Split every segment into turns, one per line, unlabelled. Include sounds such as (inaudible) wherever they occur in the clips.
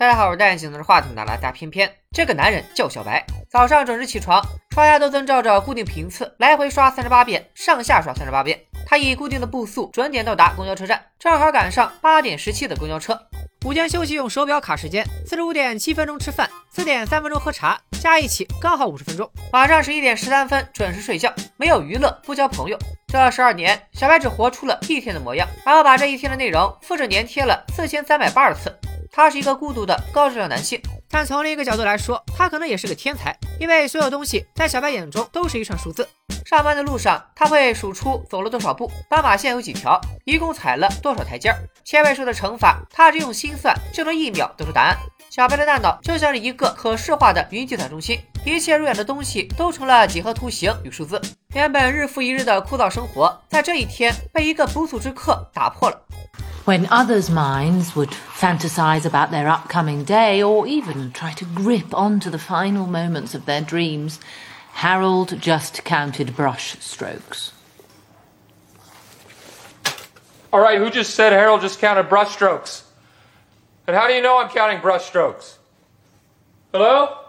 大家好，我是戴眼镜拿着话筒的拉大偏偏。这个男人叫小白，早上准时起床，刷牙都遵照着固定频次，来回刷三十八遍，上下刷三十八遍。他以固定的步速准点到达公交车站，正好赶上八点十七的公交车。午间休息用手表卡时间，四十五点七分钟吃饭，四点三分钟喝茶，加一起刚好五十分钟。晚上十一点十三分准时睡觉，没有娱乐，不交朋友。这十二年，小白只活出了一天的模样，然后把这一天的内容复制粘贴了四千三百八十次。他是一个孤独的高质量男性，但从另一个角度来说，他可能也是个天才，因为所有东西在小白眼中都是一串数字。上班的路上，他会数出走了多少步，斑马线有几条，一共踩了多少台阶儿。千位数的乘法，他只用心算就能一秒得出答案。小白的大脑就像是一个可视化的云计算中心，一切入眼的东西都成了几何图形与数字。原本日复一日的枯燥生活，在这一天被一个不速之客打破了。
When others' minds would fantasize about their upcoming day or even try to grip onto the final moments of their dreams, Harold just counted brush strokes.
All right, who just said Harold just counted brush strokes? And how do you know I'm counting brush strokes? Hello?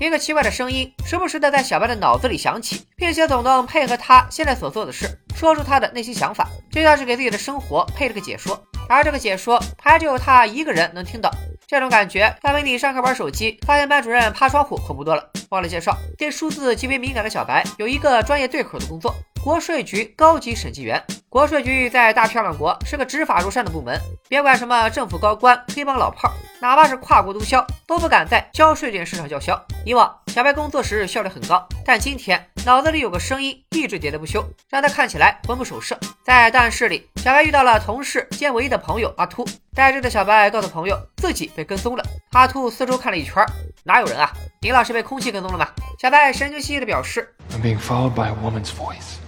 一个奇怪的声音时不时的在小白的脑子里响起，并且总能配合他现在所做的事，说出他的内心想法，就像是给自己的生活配了个解说。而这个解说还只有他一个人能听到。这种感觉要比你上课玩手机发现班主任趴窗户恐怖多了。忘了介绍，对数字极为敏感的小白有一个专业对口的工作——国税局高级审计员。国税局在大漂亮国是个执法如山的部门，别管什么政府高官、黑帮老炮，哪怕是跨国毒枭，都不敢在交税这件事上叫嚣。以往小白工作时效率很高，但今天脑子里有个声音一直喋喋不休，让他看起来魂不守舍。在档案室里，小白遇到了同事兼唯一的朋友阿秃。呆滞的小白告诉朋友自己被跟踪了。阿秃四周看了一圈，哪有人啊？林老师被空气跟踪了吗？小白神经兮兮的表示
：“I'm being followed by a woman's voice。(laughs) ”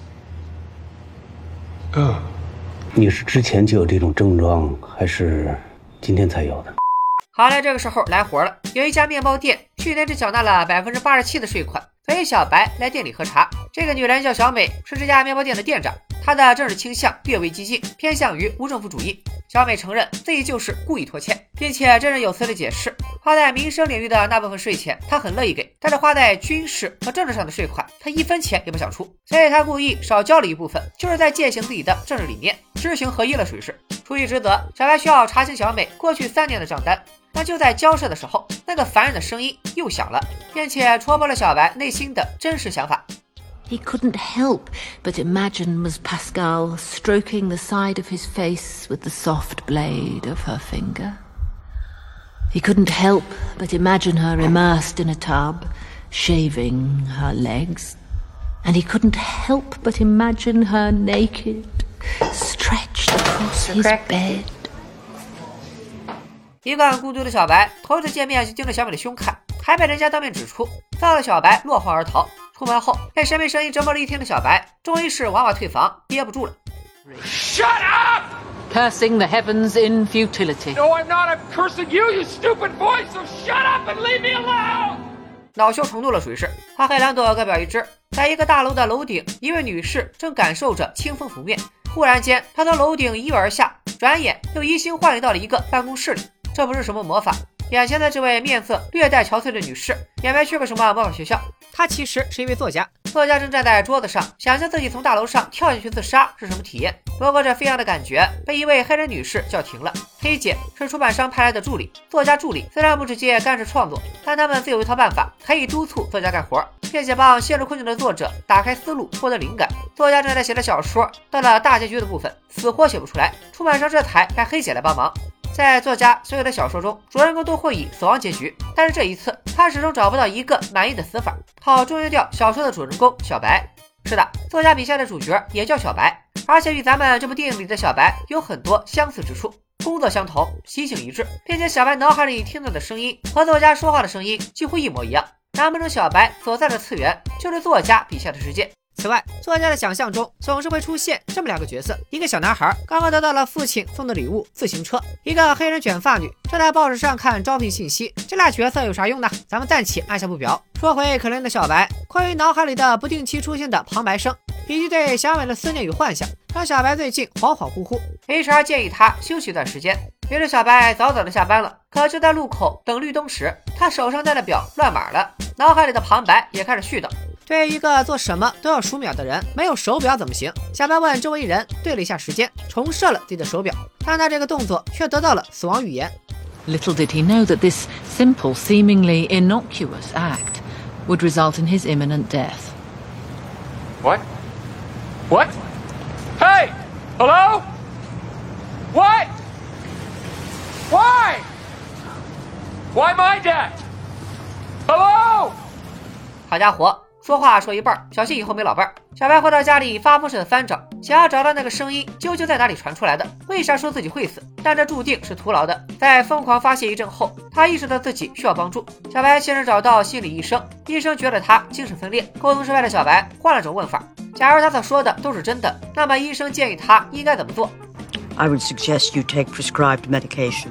呃，你是之前就有这种症状，还是今天才有的？
好了，这个时候来活了。有一家面包店去年只缴纳了百分之八十七的税款，所以小白来店里喝茶。这个女人叫小美，是这家面包店的店长。他的政治倾向略微激进，偏向于无政府主义。小美承认自己就是故意拖欠，并且振振有词地解释，花在民生领域的那部分税钱，她很乐意给，但是花在军事和政治上的税款，她一分钱也不想出。所以她故意少交了一部分，就是在践行自己的政治理念，知行合一了属于是。出于职责，小白需要查清小美过去三年的账单。但就在交涉的时候，那个烦人的声音又响了，并且戳破了小白内心的真实想法。
He couldn't help but imagine Ms. Pascal stroking the side of his face with the soft blade of her finger. He couldn't help but imagine her immersed in a tub, shaving her legs. And he couldn't help but imagine her naked, stretched across his bed.
一贯孤独的小白，头次见面就盯着小美的胸看，还被人家当面指出，臊得小白落荒而逃。 出门后被神秘声音折磨了一天的小白，终于是娃娃退房，憋不住了。
Shut up!
Cursing the heavens in futility.
No, I'm not. I'm cursing you, you stupid voice. So shut up and leave me alone.
恼羞成怒了，属于是。他黑兰朵各表一枝，在一个大楼的楼顶，一位女士正感受着清风拂面，忽然间，她从楼顶一跃而下，转眼又移形换影到了一个办公室里。这不是什么魔法。眼前的这位面色略带憔悴的女士，也没去过什么魔法学校。她其实是一位作家。作家正站在桌子上，想象自己从大楼上跳下去自杀是什么体验。不过这飞扬的感觉被一位黑人女士叫停了。黑姐是出版商派来的助理，作家助理虽然不直接干涉创作，但他们自有一套办法，可以督促作家干活，并且帮陷入困境的作者打开思路，获得灵感。作家正在写的小说到了大结局的部分，死活写不出来，出版商这才派黑姐来帮忙。在作家所有的小说中，主人公都会以死亡结局，但是这一次他始终找不到一个满意的死法，好终于掉小说的主人公小白。是的，作家笔下的主角也叫小白，而且与咱们这部电影里的小白有很多相似之处，工作相同，习性一致，并且小白脑海里听到的声音和作家说话的声音几乎一模一样。难不成小白所在的次元就是作家笔下的世界？此外，作家的想象中总是会出现这么两个角色：一个小男孩刚刚得到了父亲送的礼物——自行车；一个黑人卷发女正在报纸上看招聘信息。这俩角色有啥用呢？咱们暂且按下不表。说回可怜的小白，关于脑海里的不定期出现的旁白声，以及对小美的思念与幻想，让小白最近恍恍惚惚。HR 建议他休息一段时间，于是小白早早的下班了。可就在路口等绿灯时，他手上戴的表乱码了，脑海里的旁白也开始絮叨。对于一个做什么都要数秒的人，没有手表怎么行？小白问周围人，对了一下时间，重设了自己的手表，但他这个动作却得到了死亡语言。
Little did he know that this simple, seemingly innocuous act would result in his imminent death.
What? What? Hey! Hello? What? Why? Why my death? Hello?
好家伙，说话说一半，小心以后没老伴儿。小白回到家里，发疯似的翻找，想要找到那个声音究竟在哪里传出来的。为啥说自己会死？但这注定是徒劳的。在疯狂发泄一阵后，他意识到自己需要帮助。小白先是找到心理医生，医生觉得他精神分裂。沟通失败的小白换了种问法：假如他所说的都是真的，那么医生建议他应该怎么做
？I would suggest you take prescribed medication.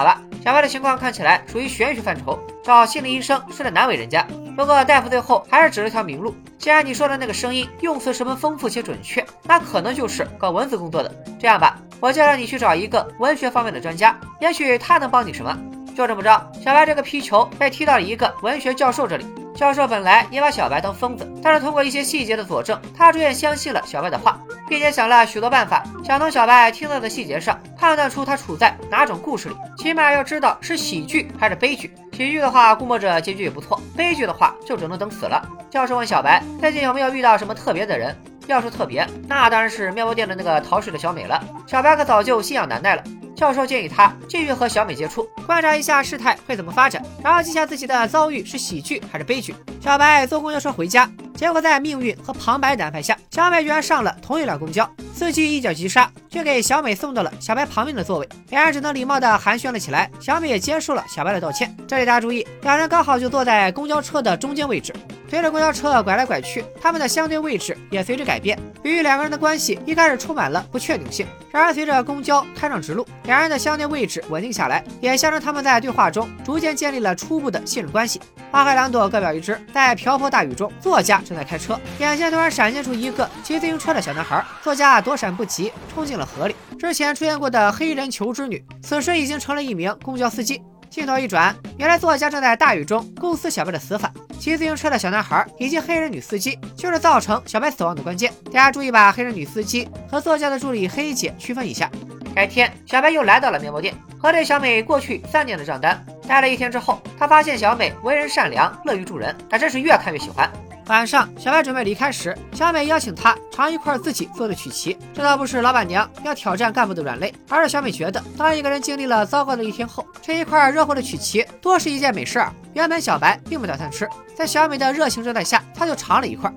好了，小白的情况看起来属于玄学范畴，找心理医生是在难为人家。不过大夫最后还是指了条明路。既然你说的那个声音用词十分丰富且准确，那可能就是搞文字工作的。这样吧，我介绍你去找一个文学方面的专家，也许他能帮你什么。就这么着，小白这个皮球被踢到了一个文学教授这里。教授本来也把小白当疯子，但是通过一些细节的佐证，他逐渐相信了小白的话，并且想了许多办法，想从小白听到的细节上判断出他处在哪种故事里。起码要知道是喜剧还是悲剧。喜剧的话，估摸着结局也不错；悲剧的话，就只能等死了。教授问小白，最近有没有遇到什么特别的人？要说特别，那当然是面包店的那个逃税的小美了。小白可早就心痒难耐了。教授建议他继续和小美接触，观察一下事态会怎么发展，然后记下自己的遭遇是喜剧还是悲剧。小白坐公交车回家，结果在命运和旁白的安排下，小美居然上了同一辆公交，司机一脚急刹，却给小美送到了小白旁边的座位，两人只能礼貌地寒暄了起来。小美也接受了小白的道歉。这里大家注意，两人刚好就坐在公交车的中间位置。随着公交车拐来拐去，他们的相对位置也随之改变。由于两个人的关系一开始充满了不确定性，然而随着公交开上直路，两人的相对位置稳定下来，也象征他们在对话中逐渐建立了初步的信任关系。花开两朵，各表一枝。在瓢泼大雨中，作家正在开车，眼前突然闪现出一个骑自行车的小男孩，作家躲闪不及，冲进了河里。之前出现过的黑人求知女，此时已经成了一名公交司机。镜头一转，原来作家正在大雨中构思小白的死法。骑自行车的小男孩以及黑人女司机，就是造成小白死亡的关键。大家注意把黑人女司机和作家的助理黑姐区分一下。改天，小白又来到了面包店，核对小美过去三年的账单。待了一天之后，他发现小美为人善良，乐于助人，他真是越看越喜欢。晚上，小白准备离开时，小美邀请他尝一块自己做的曲奇。这倒不是老板娘要挑战干部的软肋，而是小美觉得，当一个人经历了糟糕的一天后，吃一块热乎的曲奇，多是一件美事儿。原本小白并不打算吃，在小美的热情招待下，他就尝了一块。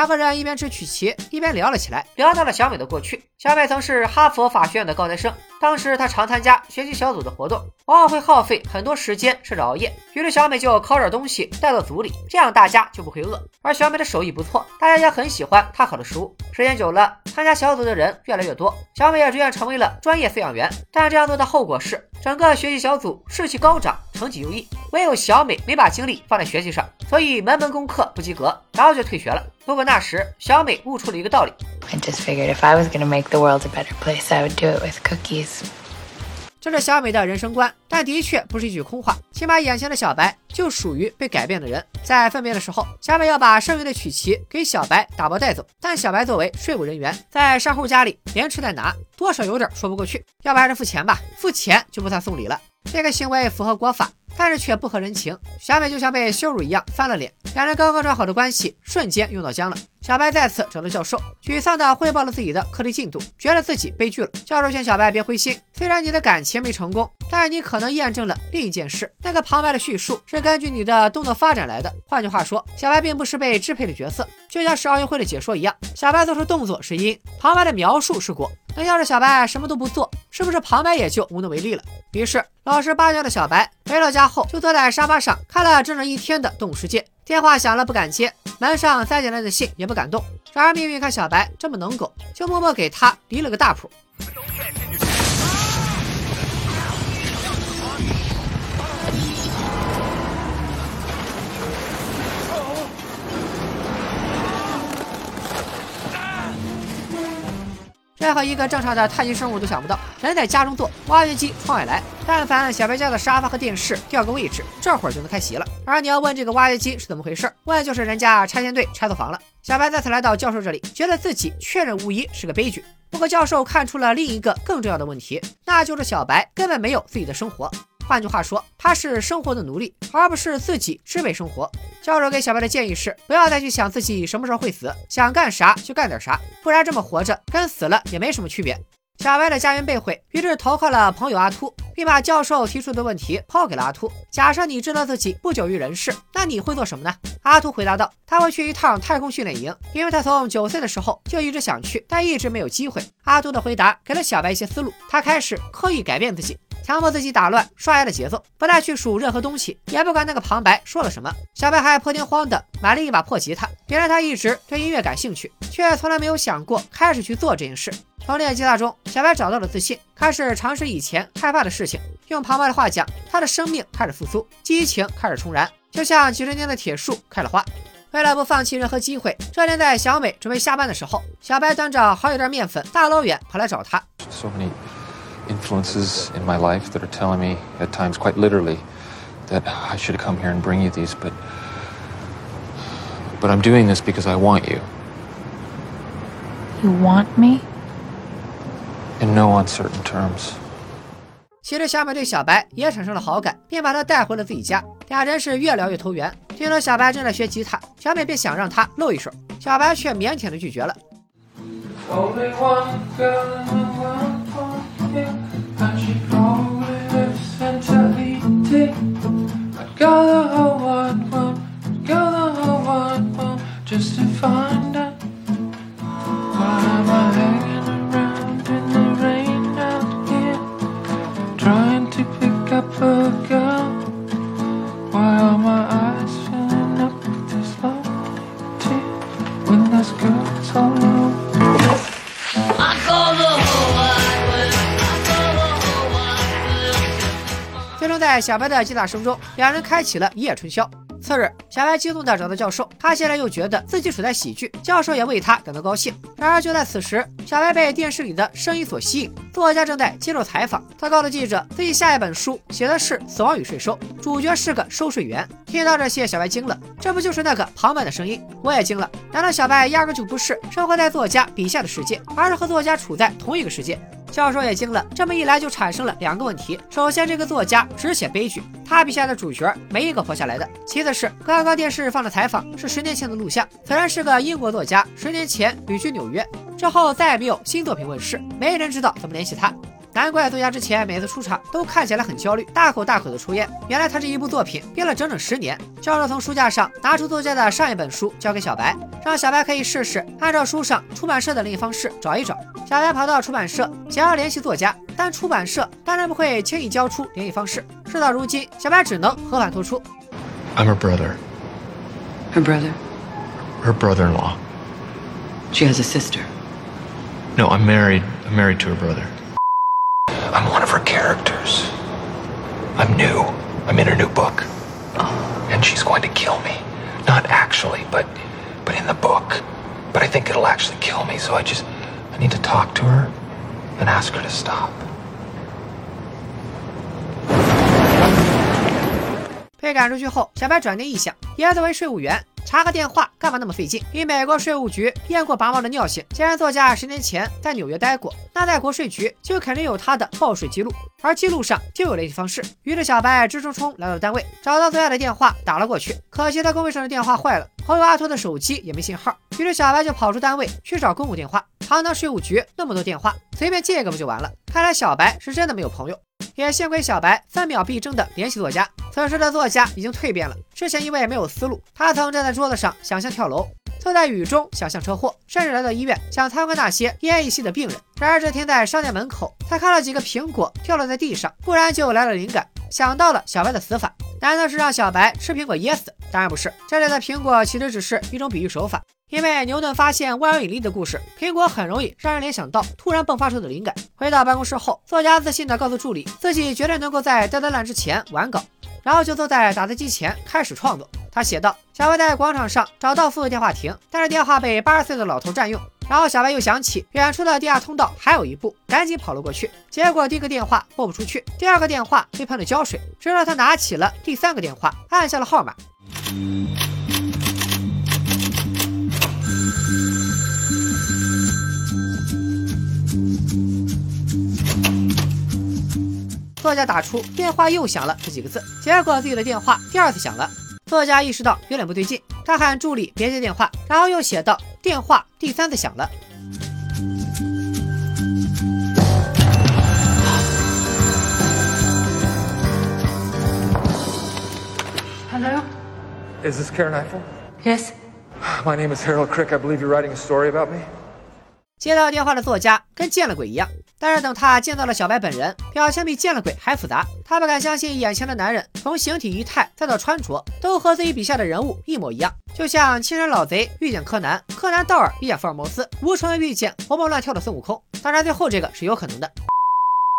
两个人一边吃曲奇，一边聊了起来，聊到了小美的过去。小美曾是哈佛法学院的高材生，当时她常参加学习小组的活动，往往会耗费很多时间甚至熬夜。于是小美就烤点东西带到组里，这样大家就不会饿。而小美的手艺不错，大家也很喜欢她烤的食物。时间久了，参加小组的人越来越多，小美也逐渐成为了专业饲养员。但这样做的后果是，整个学习小组士气高涨，成绩优异，唯有小美没把精力放在学习上，所以门门功课不及格，然后就退学了。不过那时小美悟出了一个道理。
I just figured if I was gonna make the world a better place, I would do it with cookies.
这是小美的人生观，但的确不是一句空话。起码眼前的小白就属于被改变的人。在分别的时候，小美要把剩余的曲奇给小白打包带走，但小白作为税务人员，在商户家里连吃带拿，多少有点说不过去。要不还是付钱吧，付钱就不算送礼了。这个行为符合国法。但是却不合人情，小美就像被羞辱一样翻了脸，两人刚刚转好的关系瞬间用到僵了。小白再次找到教授，沮丧地汇报了自己的课题进度，觉得自己悲剧了。教授劝小白别灰心，虽然你的感情没成功，但是你可能验证了另一件事：那个旁白的叙述是根据你的动作发展来的。换句话说，小白并不是被支配的角色，就像是奥运会的解说一样，小白做出动作是因，旁白的描述是果。那要是小白什么都不做，是不是旁白也就无能为力了？于是老实巴交的小白回到家后，就坐在沙发上看了整整一天的《动物世界》。电话响了不敢接，门上塞进来的信也不敢动。然而命运看小白这么能狗，就默默给他离了个大谱。任何一个正常的碳基生物都想不到，人在家中坐，挖掘机窗外来。但凡小白家的沙发和电视调个位置，这会儿就能开席了。而你要问这个挖掘机是怎么回事，问就是人家拆迁队拆错房了。小白再次来到教授这里，觉得自己确认无疑是个悲剧。不过教授看出了另一个更重要的问题，那就是小白根本没有自己的生活。换句话说，他是生活的奴隶，而不是自己支配生活。教授给小白的建议是，不要再去想自己什么时候会死，想干啥就干点啥，不然这么活着跟死了也没什么区别。小白的家园被毁，于是投靠了朋友阿秃，并把教授提出的问题抛给了阿秃：假设你知道自己不久于人世，那你会做什么呢？阿秃回答道：他会去一趟太空训练营，因为他从九岁的时候就一直想去，但一直没有机会。阿秃的回答给了小白一些思路，他开始刻意改变自己。强迫自己打乱刷牙的节奏，不再去数任何东西，也不管那个旁白说了什么。小白还破天荒的买了一把破吉他。原来他一直对音乐感兴趣，却从来没有想过开始去做这件事。从练吉他中，小白找到了自信，开始尝试以前害怕的事情。用旁白的话讲，他的生命开始复苏，激情开始重燃，就像几十年的铁树开了花。为了不放弃任何机会，这天在小美准备下班的时候，小白端着好几袋面粉，大老远跑来找他。
influences in my life that are telling me, at times quite literally, that I should come here and bring you these, but. But I'm doing this because I want you.
You want me?
In no uncertain terms.
其实小美对小白也产生了好感，便把他带回了自己家。俩人是越聊越投缘。听说小白正在学吉他，小美便想让他露一手，小白却腼腆的拒绝了。
You're the whole wide world, you're the whole wide world, just to find.
在小白的击打声中，两人开启了一夜春宵。次日，小白激动地找到教授，他现在又觉得自己处在喜剧，教授也为他感到高兴。然而就在此时，小白被电视里的声音所吸引，作家正在接受采访。他告诉记者，自己下一本书写的是死亡与税收，主角是个收税员。听到这些，小白惊了，这不就是那个旁白的声音？我也惊了，难道小白压根就不是生活在作家笔下的世界，而是和作家处在同一个世界？教授也惊了，这么一来就产生了两个问题：首先，这个作家只写悲剧，他笔下的主角没一个活下来的；其次是刚刚电视放的采访是十年前的录像，此人是个英国作家，十年前旅居纽约，之后再也没有新作品问世，没人知道怎么联系他。难怪作家之前每次出场都看起来很焦虑，大口大口的抽烟。原来他这一部作品憋了整整十年。教授从书架上拿出作家的上一本书，交给小白，让小白可以试试按照书上出版社的联系方式找一找。小白跑到出版社想要联系作家，但出版社当然不会轻易交出联系方式。事到如今，小白只能和盘托出。
I'm her brother.
Her brother?
Her brother-in-law.
She has a sister.
No, I'm married. I'm married to her brother. I'm one of her characters. I'm new. I'm in her new book. And she's going to kill me. Not actually, but but in the book. But I think it'll actually kill me, so I just I need to talk to her and ask her to stop.
被赶出去后，小白转念一想，也作为税务员。查个电话干嘛那么费劲？以美国税务局验过拔毛的尿性，既然作家十年前在纽约待过，那在国税局就肯定有他的报税记录，而记录上就有联系方式。于是小白直冲冲来到单位，找到作家的电话打了过去。可惜他工位上的电话坏了，朋友阿托的手机也没信号。于是小白就跑出单位去找公共电话。堂堂税务局那么多电话，随便借一个不就完了？看来小白是真的没有朋友。也幸亏小白分秒必争的联系作家。此时的作家已经蜕变了，之前因为没有思路，他曾站在桌子上想象跳楼，坐在雨中想象车祸，甚至来到医院想参观那些奄奄一息的病人。然而这天在商店门口，他看了几个苹果掉落在地上，忽然就来了灵感，想到了小白的死法。难道是让小白吃苹果噎死？当然不是，这里的苹果其实只是一种比喻手法。因为牛顿发现万有引力的故事，苹果很容易让人联想到突然迸发出的灵感。回到办公室后，作家自信地告诉助理，自己绝对能够在戴德兰之前完稿，然后就坐在打字机前开始创作。他写道：小白在广场上找到妇幼电话亭，但是电话被八十岁的老头占用。然后小白又想起远处的地下通道还有一步，赶紧跑了过去。结果第一个电话拨不出去，第二个电话被喷了胶水，直到他拿起了第三个电话，按下了号码。作家打出电话又响了这几个字，结果自己的电话第二次响了。作家意识到有点不对劲，他喊助理别接电话，然后又写道：“电话第三次响了。”
Hello?
Is this Karen Eiffel?
Yes? (sighs)
My name is Harold Crick. I believe you're writing a story about me.
接到电话的作家跟见了鬼一样，但是等他见到了小白本人，表情比见了鬼还复杂。他不敢相信眼前的男人，从形体仪态再到穿着，都和自己笔下的人物一模一样，就像青山老贼遇见柯南，柯南道尔遇见福尔摩斯，吴承恩遇见活蹦乱跳的孙悟空。当然，最后这个是有可能的。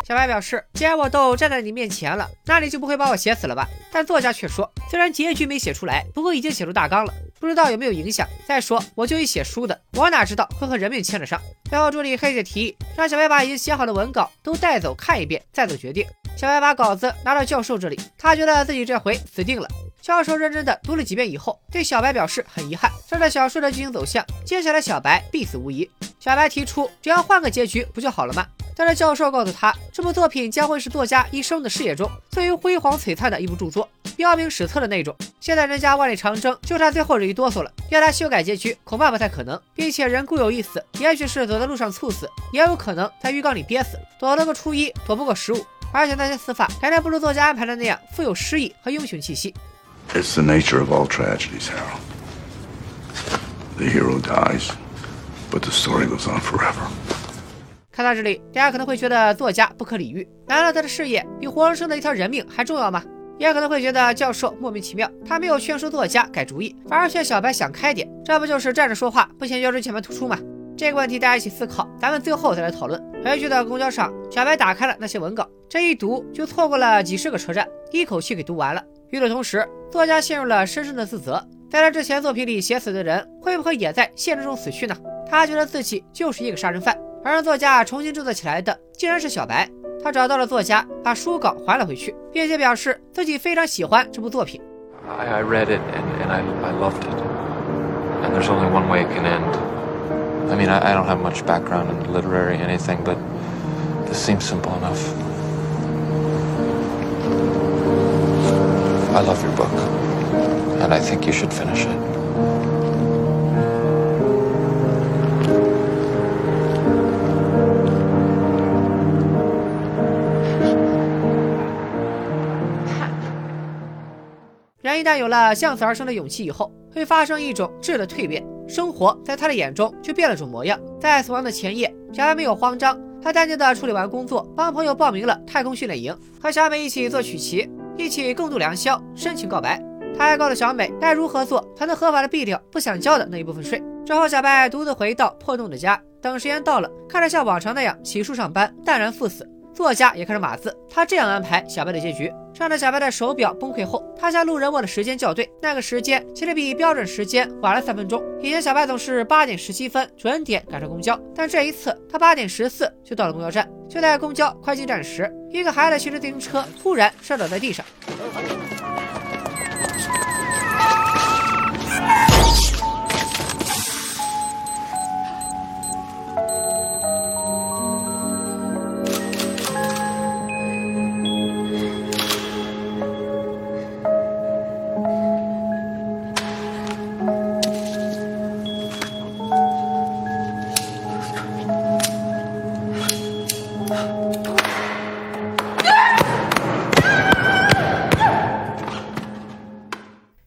小白表示，既然我都站在你面前了，那你就不会把我写死了吧？但作家却说，虽然结局没写出来，不过已经写出大纲了，不知道有没有影响。再说，我就一写书的，我哪知道会和人命牵着上？最后助理黑姐提议，让小白把已经写好的文稿都带走看一遍，再做决定。小白把稿子拿到教授这里，他觉得自己这回死定了。教授认真的读了几遍以后，对小白表示很遗憾，这是小说的剧情走向，接下来小白必死无疑。小白提出，只要换个结局不就好了吗？但是教授告诉他，这部作品将会是作家一生的事业中最为辉煌璀璨的一部著作，彪名史册的那种。现在人家万里长征就差最后这一哆嗦了，要他修改结局恐怕不太可能。并且人固有一死，也许是走在路上猝死，也有可能在浴缸里憋死，躲了个初一，躲不过十五。而且那些死法，感觉不如作家安排的那样富有诗意和英雄气息。
It's the nature of all tragedies, Harold. The hero dies, but the story goes on forever.
看到这里，大家可能会觉得作家不可理喻，难道他的事业比活生生的一条人命还重要吗？也可能会觉得教授莫名其妙，他没有劝说作家改主意，反而劝小白想开点，这不就是站着说话不嫌腰椎前盘突出吗？这个问题大家一起思考，咱们最后再来讨论。回去的公交上，小白打开了那些文稿，这一读就错过了几十个车站，一口气给读完了。与此同时，作家陷入了深深的自责，在他之前作品里写死的人，会不会也在现实中死去呢？他觉得自己就是一个杀人犯。而让作家重新制作起来的，竟然是小白。他找到了作家，把书稿还了回去，并且表示自己非常喜欢这部作品。
I, I read it and, and I, I loved it. And there's only one way it can end. I mean, I, I don't have much background in literary anything, but this seems simple enough. I love your book, and I think you should finish it.
人一旦有了向死而生的勇气以后，会发生一种质的蜕变，生活在他的眼中却变了种模样。在死亡的前夜，小白没有慌张，他淡定地处理完工作，帮朋友报名了太空训练营，和小美一起做曲奇，一起共度良宵，深情告白。他还告诉小美该如何做才能合法的避掉不想交的那一部分税。之后，小白独自回到破洞的家，等时间到了，看着像往常那样洗漱上班，淡然赴死。作家也开始码字，他这样安排小白的结局。趁着小白的手表崩溃后，他向路人问了时间校对，那个时间其实比标准时间晚了三分钟。以前小白总是八点十七分准点赶上公交，但这一次他八点十四就到了公交站。就在公交快进站时，一个孩子骑着自行车突然摔倒在地上。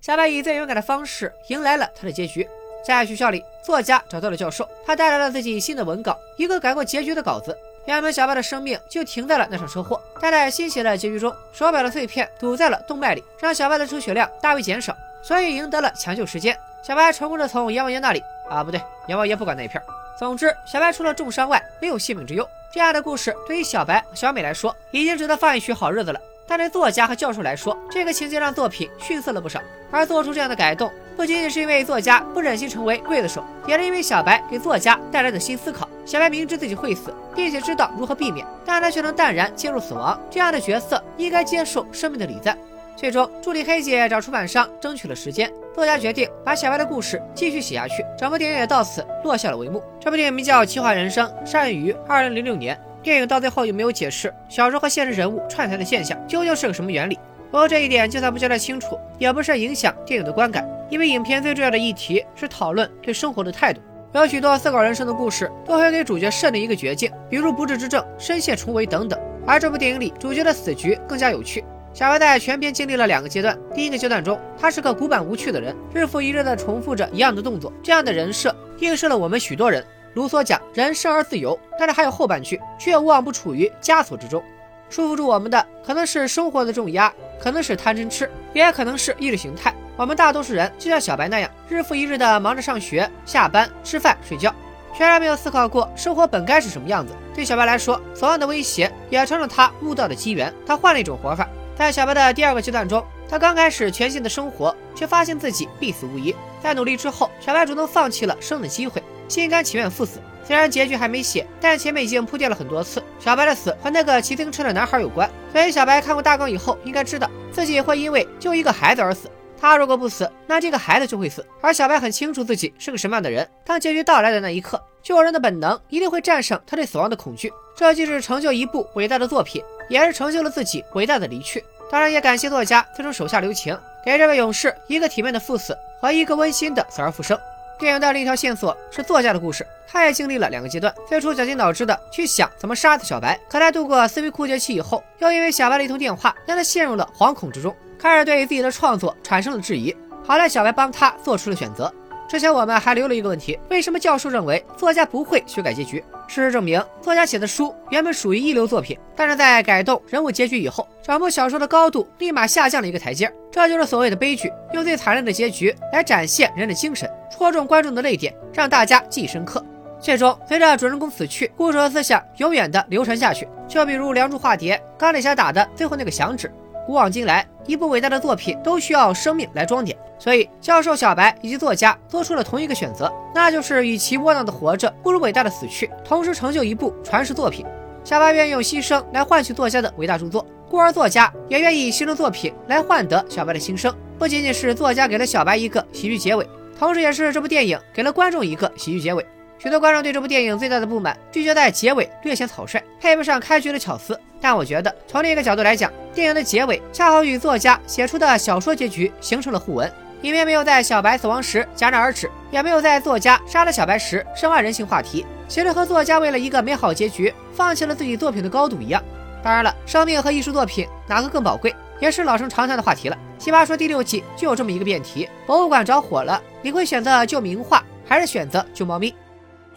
小白以最勇敢的方式迎来了他的结局。在学校里，作家找到了教授，他带来了自己新的文稿，一个改过结局的稿子。原本小白的生命就停在了那场车祸，但在新写的结局中，手表的碎片堵在了动脉里，让小白的出血量大为减少，所以赢得了抢救时间。小白成功的从阎王爷那里啊，不对，阎王爷不管那一片。总之，小白除了重伤外，没有性命之忧。这样的故事对于小白和小美来说，已经值得放一曲好日子了。但对作家和教授来说，这个情节让作品逊色了不少。而做出这样的改动，不仅仅是因为作家不忍心成为刽子手，也是因为小白给作家带来的新思考。小白明知自己会死，并且知道如何避免，但他却能淡然接受死亡。这样的角色应该接受生命的礼赞。最终，助理黑姐找出版商争取了时间，作家决定把小白的故事继续写下去。整部电影也到此落下了帷幕。这部电影名叫《奇幻人生》，上映于二零零六年。电影到最后有没有解释小说和现实人物串台的现象究竟是个什么原理。不过这一点就算不交代清楚，也不是影响电影的观感，因为影片最重要的议题是讨论对生活的态度。有许多思考人生的故事都会给主角设定一个绝境，比如不治之症、深陷重围等等。而这部电影里主角的死局更加有趣。小白在全片经历了两个阶段。第一个阶段中，他是个古板无趣的人，日复一日的重复着一样的动作。这样的人设映射了我们许多人。卢梭讲人生而自由，但是还有后半句，却无往不处于枷锁之中。束缚住我们的可能是生活的重压，可能是贪嗔痴，也可能是意识形态。我们大多数人就像小白那样，日复一日的忙着上学、下班、吃饭、睡觉，全然没有思考过生活本该是什么样子。对小白来说，死亡的威胁也成了他悟道的机缘。他换了一种活法。在小白的第二个阶段中，他刚开始全新的生活，却发现自己必死无疑。在努力之后，小白主动放弃了生的机会，心甘情愿赴死。虽然结局还没写，但前面已经铺垫了很多次。小白的死和那个骑自行车的男孩有关，所以小白看过大纲以后，应该知道自己会因为救一个孩子而死。他如果不死，那这个孩子就会死。而小白很清楚自己是个什么样的人，当结局到来的那一刻，救人的本能一定会战胜他对死亡的恐惧。这既是成就一部伟大的作品，也是成就了自己伟大的离去。当然，也感谢作家最终手下留情，给这位勇士一个体面的赴死和一个温馨的死而复生。电影的另一条线索是作家的故事，他也经历了两个阶段。最初绞尽脑汁的去想怎么杀死小白，可在度过思维枯竭期以后，又因为小白的一通电话，让他陷入了惶恐之中，开始对自己的创作产生了质疑。好在小白帮他做出了选择。之前我们还留了一个问题：为什么教授认为作家不会修改结局？事实证明，作家写的书原本属于一流作品，但是在改动人物结局以后，整部小说的高度立马下降了一个台阶。这就是所谓的悲剧，用最残忍的结局来展现人的精神，戳中观众的泪点，让大家记忆深刻。最终，随着主人公死去，故事和思想永远的流传下去。就比如《梁祝》化蝶，钢铁侠打的最后那个响指。古往今来，一部伟大的作品都需要生命来装点，所以教授小白以及作家做出了同一个选择，那就是与其窝囊的活着，不如伟大的死去，同时成就一部传世作品。小白愿意用牺牲来换取作家的伟大著作，故而作家也愿意牺牲作品来换得小白的新生。不仅仅是作家给了小白一个喜剧结尾，同时也是这部电影给了观众一个喜剧结尾。许多观众对这部电影最大的不满，拒绝在结尾略显草率，配不上开局的巧思。但我觉得，从另一个角度来讲，电影的结尾恰好与作家写出的小说结局形成了互文。影片没有在小白死亡时戛然而止，也没有在作家杀了小白时深挖人性话题，其实和作家为了一个美好结局放弃了自己作品的高度一样。当然了，生命和艺术作品哪个更宝贵，也是老生常谈的话题了。奇葩说第六季就有这么一个辩题：博物馆着火了，你会选择救名画，还是选择救猫咪？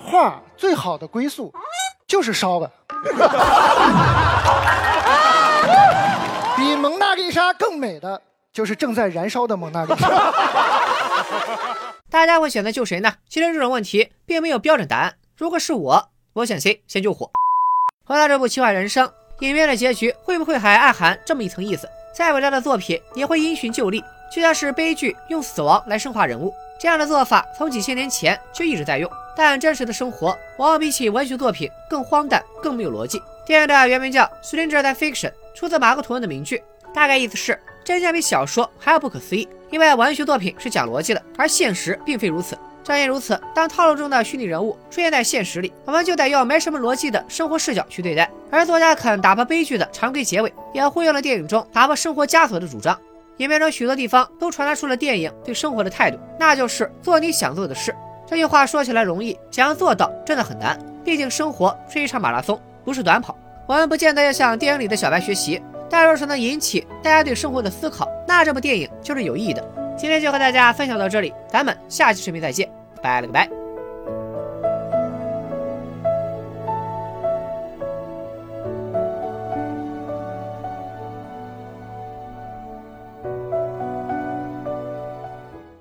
画最好的归宿就是烧的，比蒙娜丽莎更美的就是正在燃烧的蒙娜丽莎。(laughs)
大家会选择救谁呢？其实这种问题并没有标准答案。如果是我，我选 C，先救火。回到这部《奇幻人生》，影片的结局会不会还暗含这么一层意思？再伟大的作品也会因循旧例，就像是悲剧用死亡来升华人物。这样的做法从几千年前就一直在用，但真实的生活往往比起文学作品更荒诞、更没有逻辑。电影的原名叫《Stranger Than Fiction》，出自马克吐温的名句，大概意思是真相比小说还要不可思议。因为文学作品是讲逻辑的，而现实并非如此。正因如此，当套路中的虚拟人物出现在现实里，我们就得用没什么逻辑的生活视角去对待。而作家肯打破悲剧的常规结尾，也呼应了电影中打破生活枷锁的主张。影片中许多地方都传达出了电影对生活的态度，那就是做你想做的事。这句话说起来容易，想要做到真的很难。毕竟生活是一场马拉松，不是短跑。我们不见得要向电影里的小白学习，但若是能引起大家对生活的思考，那这部电影就是有意义的。今天就和大家分享到这里，咱们下期视频再见，拜了个拜。